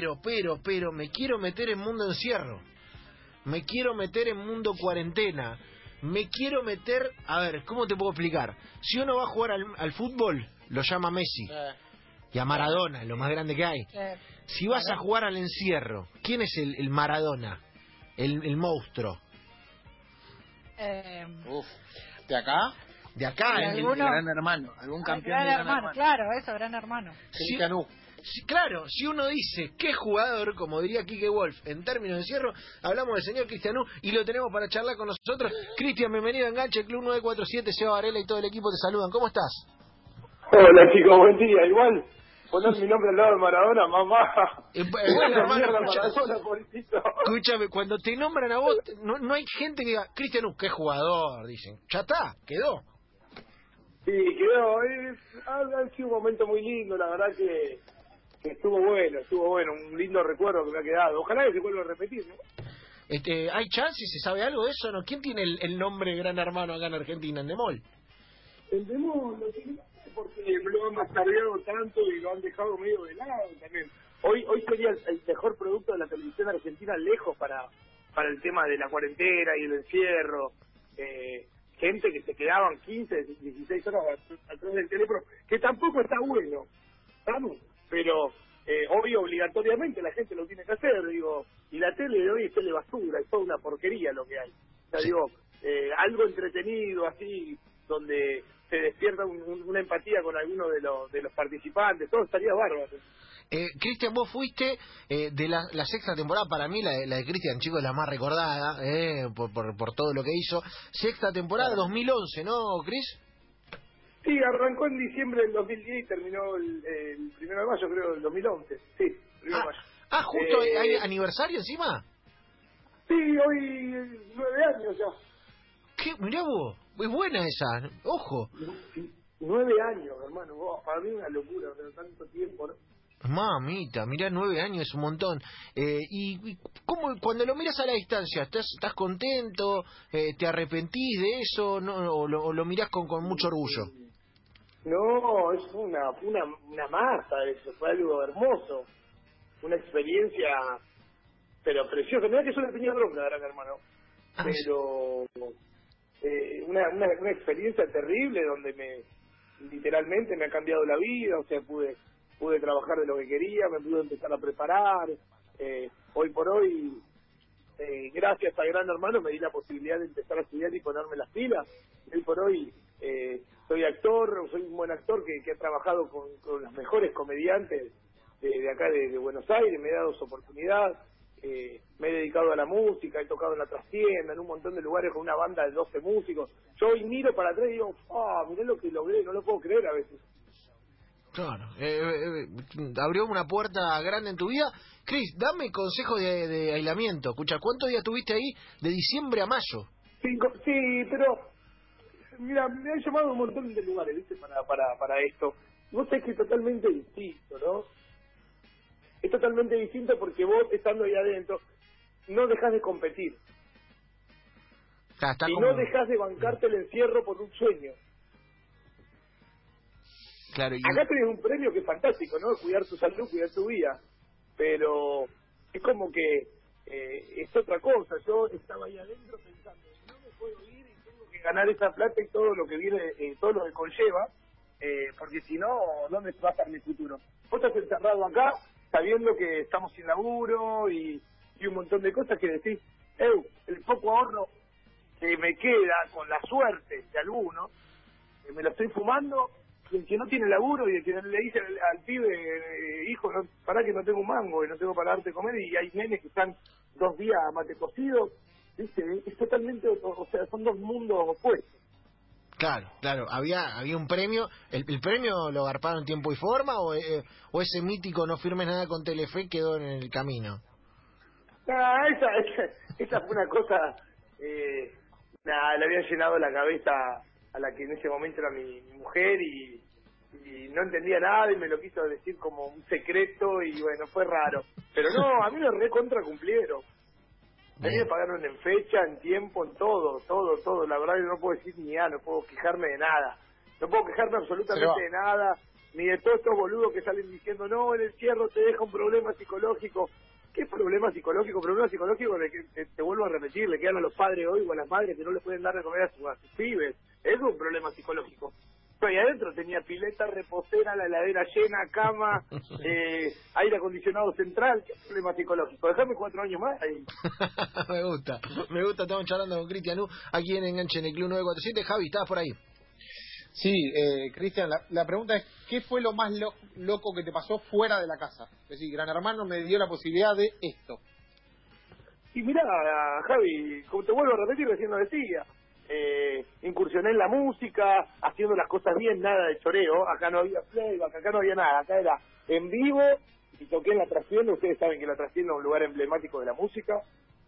Pero, pero, pero, me quiero meter en mundo encierro. Me quiero meter en mundo cuarentena. Me quiero meter, a ver, ¿cómo te puedo explicar? Si uno va a jugar al, al fútbol, lo llama Messi. Eh, Y a Maradona, lo más grande que hay. Eh, Si vas a jugar al encierro, ¿quién es el, el Maradona? El, el monstruo. eh, uf. ¿De acá? De acá, ¿Y el-? Gran hermano. ¿Algún campeón gran de gran hermano, hermano? claro, eso, gran hermano. U. Si- claro, si uno dice qué jugador, como diría Kike Wolf, en términos de encierro, hablamos del señor Cristianú y lo tenemos para charlar con nosotros. Cristian, bienvenido a Enganche, Club 947, Seba Varela y todo el equipo te saludan. ¿Cómo estás? Hola chicos, buen día. Igual, poner mi nombre al lado de Maradona, mamá. Eh, eh, bueno, hermano, escucha- escúchame, cuando te nombran a vos, no, no hay gente que diga, Cristianú, qué jugador, dicen. Ya está, quedó. Sí, quedó. Es, ha sido un momento muy lindo, la verdad que, que estuvo bueno, estuvo bueno. Un lindo recuerdo que me ha quedado. Ojalá que se vuelva a repetir, ¿no? Este, ¿Hay chance? ¿Se sabe algo de eso? no ¿Quién tiene el, el nombre Gran Hermano acá en Argentina, en Demol? Entendemos lo que porque lo han mascardeado tanto y lo han dejado medio de lado también. Hoy hoy sería el, el mejor producto de la televisión argentina lejos para para el tema de la cuarentena y el encierro. Eh, gente que se quedaban 15, 16 horas at- atrás del teléfono, que tampoco está bueno, ¿estamos? Pero eh, hoy obligatoriamente la gente lo tiene que hacer, digo, y la tele de hoy es tele basura, es toda una porquería lo que hay. O sea, digo, eh, algo entretenido así, donde se despierta un- un- una empatía con alguno de los, de los participantes, todo estaría bárbaro. Eh, Cristian, vos fuiste eh, de la, la sexta temporada, para mí la, de- la de Cristian Chico es la más recordada, eh, por, por, por todo lo que hizo. Sexta temporada, 2011, ¿no, Cris? Sí, arrancó en diciembre del 2010 y terminó el, el primero de mayo, creo, del 2011. Sí, primero Ah, de mayo. ah, justo Eh, hay aniversario encima. Sí, hoy eh, nueve años ya. ¿Qué? Mirá vos, es buena esa, ojo. Nueve años, hermano. Oh, para mí es una locura, pero tanto tiempo, ¿no? Mamita, mirá, nueve años es un montón. Eh, y, y cómo, cuando lo miras a la distancia, ¿estás, estás contento? Eh, ¿Te arrepentís de eso? No, o, lo, o lo mirás con, con mucho orgullo? No, es una, una, una masa eso, fue algo hermoso. Una experiencia, pero preciosa. Mira que yo le tenía bronca, gran hermano. Ah, Pero eh, una, una, una experiencia terrible donde me literalmente me ha cambiado la vida, o sea, pude pude trabajar de lo que quería, me pude empezar a preparar. Eh, hoy por hoy, eh, gracias a Gran Hermano, me di la posibilidad de empezar a estudiar y ponerme las pilas. Hoy por hoy eh, soy actor, soy un buen actor que, que ha trabajado con, con los mejores comediantes de, de acá de, de Buenos Aires, me he dado su oportunidad. Eh, me he dedicado a la música, he tocado en la trastienda, en un montón de lugares con una banda de 12 músicos. Yo hoy miro para atrás y digo, ah, mirá lo que logré, no lo puedo creer a veces. Claro, eh, eh, abrió una puerta grande en tu vida. Cris, dame consejo de, de aislamiento. Escucha, ¿cuántos días tuviste ahí de diciembre a mayo? Cinco, sí, pero mira, me han llamado un montón de lugares, ¿viste? Para, para, para esto. Vos sabés que es totalmente distinto, ¿no? Es totalmente distinto porque vos, estando ahí adentro, no dejas de competir. Y como- no dejas de bancarte el encierro por un sueño. Claro, y- Acá tenés un premio que es fantástico, ¿no? Cuidar tu salud, cuidar tu vida. Pero es como que eh, es otra cosa. Yo estaba ahí adentro pensando, no me puedo ir ganar esa plata y todo lo que viene, eh, todo lo que conlleva, eh, porque si no, ¿dónde va a estar mi futuro? Vos estás encerrado acá sabiendo que estamos sin laburo y, y un montón de cosas que decís, el poco ahorro que me queda con la suerte de alguno, eh, me lo estoy fumando y el que no tiene laburo y el que le dice al, al pibe, eh, hijo, no, pará que no tengo un mango y no tengo para darte comer y hay nenes que están dos días a mate cocido, ¿viste? Es totalmente, o, o sea, son dos mundos opuestos. Claro, claro, había había un premio, ¿el, el premio lo garparon en tiempo y forma o, eh, o ese mítico no firmes nada con Telefe quedó en el camino? Ah, esa, esa, esa fue una cosa, eh, le había llenado la cabeza a la que en ese momento era mi, mi mujer y, y no entendía nada y me lo quiso decir como un secreto y bueno, fue raro. Pero no, a mí me recontra cumplieron. A mí me Bien. pagaron en fecha, en tiempo, en todo, todo, todo. La verdad que no puedo decir ni nada, no puedo quejarme de nada. No puedo quejarme absolutamente de nada. ni de todos estos boludos que salen diciendo, no, el encierro te deja un problema psicológico. ¿Qué problema psicológico? Problema psicológico de que te, te vuelvo a repetir, le quedan a los padres hoy o a las madres que no le pueden dar de comer a sus, a sus pibes. Es un problema psicológico. Ahí adentro tenía pileta, reposera, la heladera llena, cama, eh, aire acondicionado central. ¿Qué problema psicológico? Déjame cuatro años más ahí. me gusta, me gusta. Estamos charlando con Cristian U, aquí en Enganche en el Club 947. Javi, estabas por ahí. Sí, eh, Cristian, la, la pregunta es, ¿qué fue lo más lo- loco que te pasó fuera de la casa? Es decir, Gran Hermano me dio la posibilidad de esto. Y mirá, Javi, como te vuelvo a repetir, recién lo decía, eh, incursioné en la música, haciendo las cosas bien, nada de choreo, acá no había playback, acá no había nada, acá era en vivo y toqué en la trastienda, ustedes saben que la trastienda es un lugar emblemático de la música,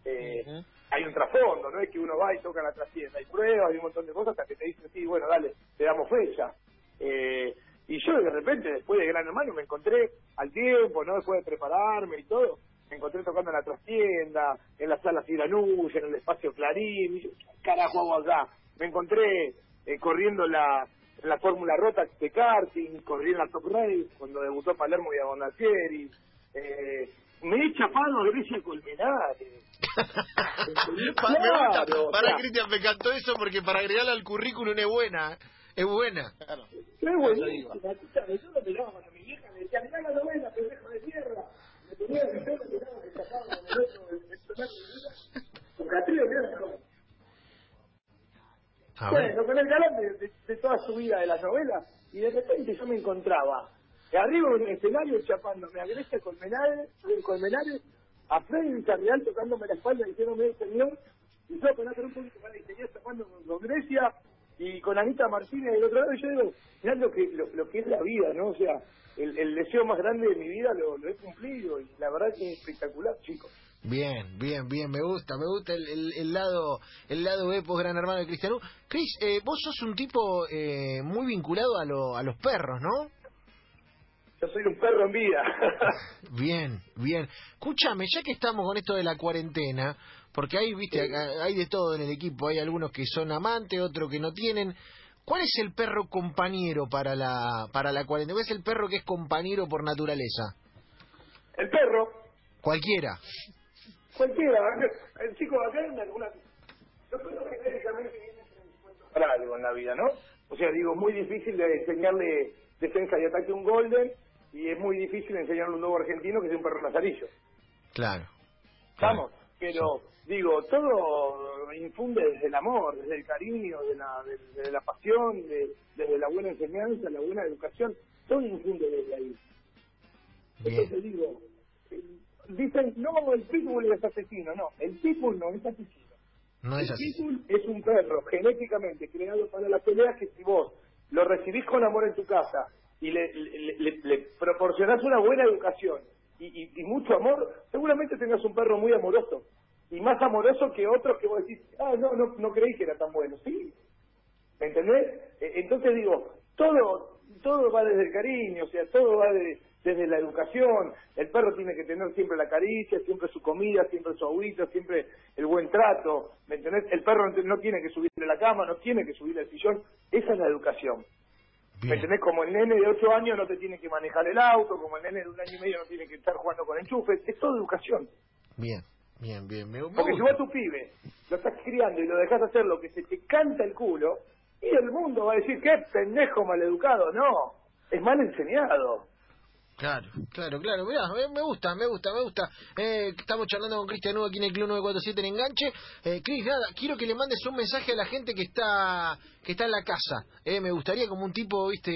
eh, hay un trasfondo, no es que uno va y toca en la trastienda, hay pruebas, hay un montón de cosas hasta que te dicen, sí, bueno, dale, te damos fecha. Eh, y yo de repente, después de Gran Hermano, me encontré al tiempo, ¿no? Después de prepararme y todo, me encontré tocando en la trastienda, en la sala Siranuya, en el espacio Clarín, y yo, ¿qué carajo hago acá? Me encontré eh, corriendo la, en la Fórmula Rota de karting, corrí en la Top Race, cuando debutó Palermo y Abondacieri, eh, me he chapado a Grecia Colmenares. Pa- me gusta. Claro, o Para sea, Cristian, me encantó eso porque para agregarla al currículum es buena. Es buena. Claro. Buenísimo. Escúchame, yo lo miraba cuando mi vieja me decía, mirá la novela, pendejo de tierra. Bueno, con el galán de, de- de toda su vida de las novelas, y de repente yo me encontraba arriba en un escenario chapándome a Grecia Colmenares, en Colmenares, a Freddy Villarreal tocándome la espalda diciéndome, señor, y yo con otro un poquito para chapando con, con Grecia y con Anita Martínez del otro lado, y yo digo, mirá lo que, lo, lo que es la vida, ¿no? O sea, el, el deseo más grande de mi vida lo, lo he cumplido, y la verdad que es espectacular, chicos. Bien, bien, bien, me gusta, me gusta el, el, el lado el lado epos gran hermano de Cristiano. Cris, eh, vos sos un tipo eh, muy vinculado a, lo, a los perros, ¿no? Yo soy un perro en vida. Bien, bien. Escúchame, ya que estamos con esto de la cuarentena, porque hay, viste, acá hay de todo en el equipo, hay algunos que son amantes, otros que no tienen. ¿Cuál es el perro compañero para la para la cuarentena? ¿Cuál es el perro que es compañero por naturaleza? el perro, Cualquiera. Cualquiera, el chico acá en alguna... Los perros genéticamente vienen para algo en la vida, ¿no? O sea, digo, muy difícil de enseñarle defensa y ataque a un golden y es muy difícil enseñarle a un nuevo argentino que es un perro nazarillo. Claro. Vamos, pero digo, todo infunde desde el amor, desde el cariño, de la, de- la pasión, de- desde la buena enseñanza, la buena educación, todo infunde desde ahí. Bien. Entonces digo, eh, dicen, no, el pitbull es asesino, no, el pitbull no es asesino. No es el así. pitbull es un perro genéticamente creado para las peleas que si vos lo recibís con amor en tu casa y le, le, le- le proporcionás una buena educación y, y- mucho amor, seguramente tengas un perro muy amoroso y más amoroso que otros que vos decís, ah, no, no, no creí que era tan bueno. Sí, ¿me entendés? Eh, Entonces digo, todo todo va desde el cariño, o sea, todo va de- desde la educación. El perro tiene que tener siempre la caricia, siempre su comida, siempre su agüita, siempre el buen trato, ¿me entendés? El perro no tiene que subirle la cama, no tiene que subirle el sillón. Esa es la educación. ¿Me Bien. entendés? Como el nene de 8 años no te tiene que manejar el auto, como el nene de un año y medio no tiene que estar jugando con enchufes. Es todo educación. Bien, bien, bien. Me, me Porque si vos a tu pibe lo estás criando y lo dejas hacer lo que se te canta el culo, y el mundo va a decir, qué pendejo maleducado. No, es mal enseñado. Claro, claro, claro. Mirá, me, gusta, me gusta, me gusta. Eh, estamos charlando con Cristian Nuevo aquí en el Club 947 en Enganche. Eh, Cris, nada, quiero que le mandes un mensaje a la gente que está que está en la casa. Eh, me gustaría como un tipo, viste,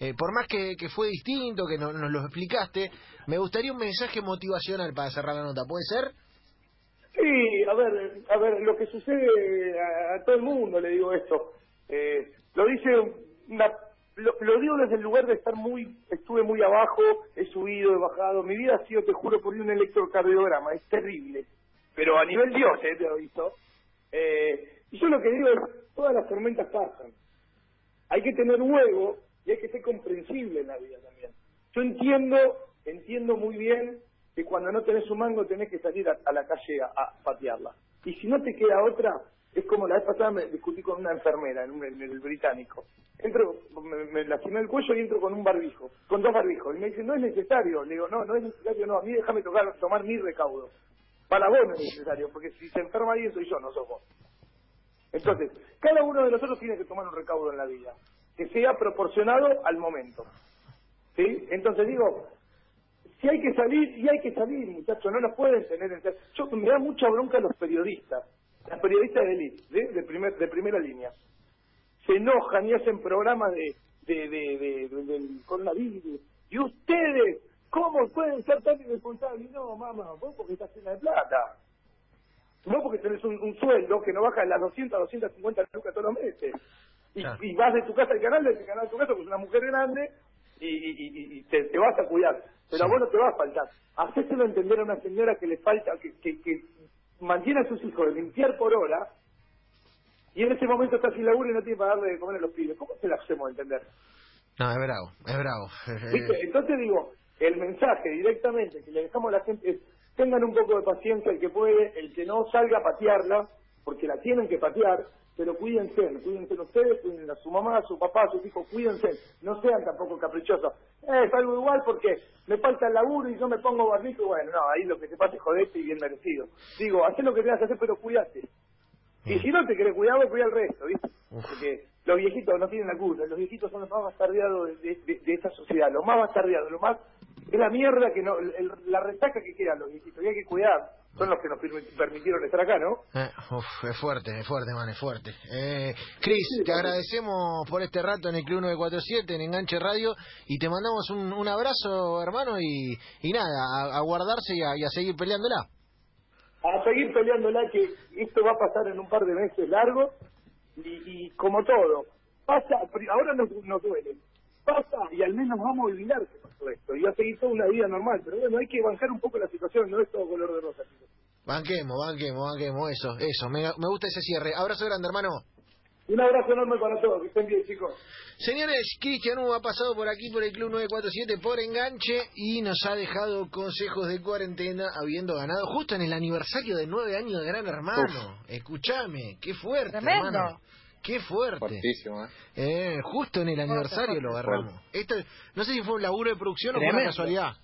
eh, por más que, que fue distinto, que no- nos lo explicaste, me gustaría un mensaje motivacional para cerrar la nota. ¿Puede ser? Sí, a ver, a ver, lo que sucede a, a todo el mundo, le digo esto. Eh, lo dice una, lo, lo digo desde el lugar de estar muy, estuve muy abajo, he subido, he bajado. Mi vida ha sido, te juro, por un electrocardiograma, es terrible. Pero a nivel Dios, eh, te lo visto. Eh, y yo lo que digo es, todas las tormentas pasan. Hay que tener huevo y hay que ser comprensible en la vida también. Yo entiendo, entiendo muy bien que cuando no tenés un mango tenés que salir a, a la calle a, a patearla. Y si no te queda otra, es como la vez pasada me discutí con una enfermera en, un- el británico. Entro, me, me lastimé el cuello y entro con un barbijo, con dos barbijos. Y me dice, no es necesario. Le digo, no, no es necesario, no, a mí déjame tocar, tomar mi recaudo. Para vos no es necesario, porque si se enferma alguien soy yo, no sos vos. Entonces, cada uno de nosotros tiene que tomar un recaudo en la vida, que sea proporcionado al momento. ¿Sí? Entonces digo, si hay que salir, y hay que salir, muchachos, no nos pueden tener en... Yo me da mucha bronca a los periodistas, las periodistas de élite, de, de, primer, de primera línea. Se enojan y hacen programas de, de, de, de- de- del coronavirus. Y ustedes, ¿cómo pueden ser tan irresponsables? No, mamá, vos porque estás llena de plata. No porque tenés un, un sueldo que no baja de las 200 a 250 lucas todos los meses. Y, Claro. y vas de tu casa al canal, del canal a tu casa, porque es una mujer grande, y, y- te, te vas a cuidar. Pero a Sí. vos no te va a faltar. Hacéselo entender a una señora que le falta, que, que, que mantiene a sus hijos de limpiar por hora, y en ese momento está sin laburo y no tiene para darle de comer a los pibes. ¿Cómo se la hacemos entender? No, es bravo, es bravo. ¿Viste? Entonces digo, el mensaje directamente que le dejamos a la gente es, tengan un poco de paciencia el que puede, el que no salga a patearla, porque la tienen que patear, pero cuídense, cuídense ustedes, cuiden a su mamá, a su papá, a sus hijos, cuídense, no sean tampoco caprichosos. Eh, salgo igual porque me falta el laburo y yo me pongo barbijo, bueno, no, ahí lo que te pasa es joderte y bien merecido. Digo, haz lo que tengas que hacer, pero cuídate. Y si no te querés cuidar, vos cuida al resto, ¿viste? Porque los viejitos no tienen la culpa, los viejitos son los más bastardeados de, de- de esta sociedad, los más bastardeados, lo más... Es la mierda que no, el- la resaca que quedan los viejitos, y hay que cuidar, son los que nos permi- permitieron estar acá, ¿no? Eh, uf, es fuerte, es fuerte, man, es fuerte. Eh, Cris, te agradecemos por este rato en el Club 947, en Enganche Radio, y te mandamos un, un abrazo, hermano, y, y nada, a, a guardarse y a, y a seguir peleándola. A seguir peleándola que esto va a pasar en un par de meses largos, y, y como todo, pasa, ahora nos, nos duele, pasa y al menos vamos a olvidar que pasó esto, y va a seguir toda una vida normal, pero bueno, hay que bancar un poco la situación, no es todo color de rosa. chicos. Banquemos, banquemos, banquemos, eso, eso, me, me gusta ese cierre. Abrazo grande, hermano. Un abrazo enorme para todos, que estén bien, chicos. Señores, Cristian Hugo ha pasado por aquí por el Club 947 por enganche y nos ha dejado consejos de cuarentena habiendo ganado justo en el aniversario de nueve años de Gran Hermano. Escúchame, qué fuerte, Tremendo. hermano. Qué fuerte. Fuertísimo, ¿eh? Eh, justo en el aniversario lo agarramos. Esto, no sé si fue un laburo de producción o fue una casualidad.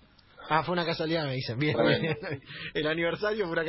Ah, fue una casualidad, me dicen. Bien, Tremendo. el aniversario fue una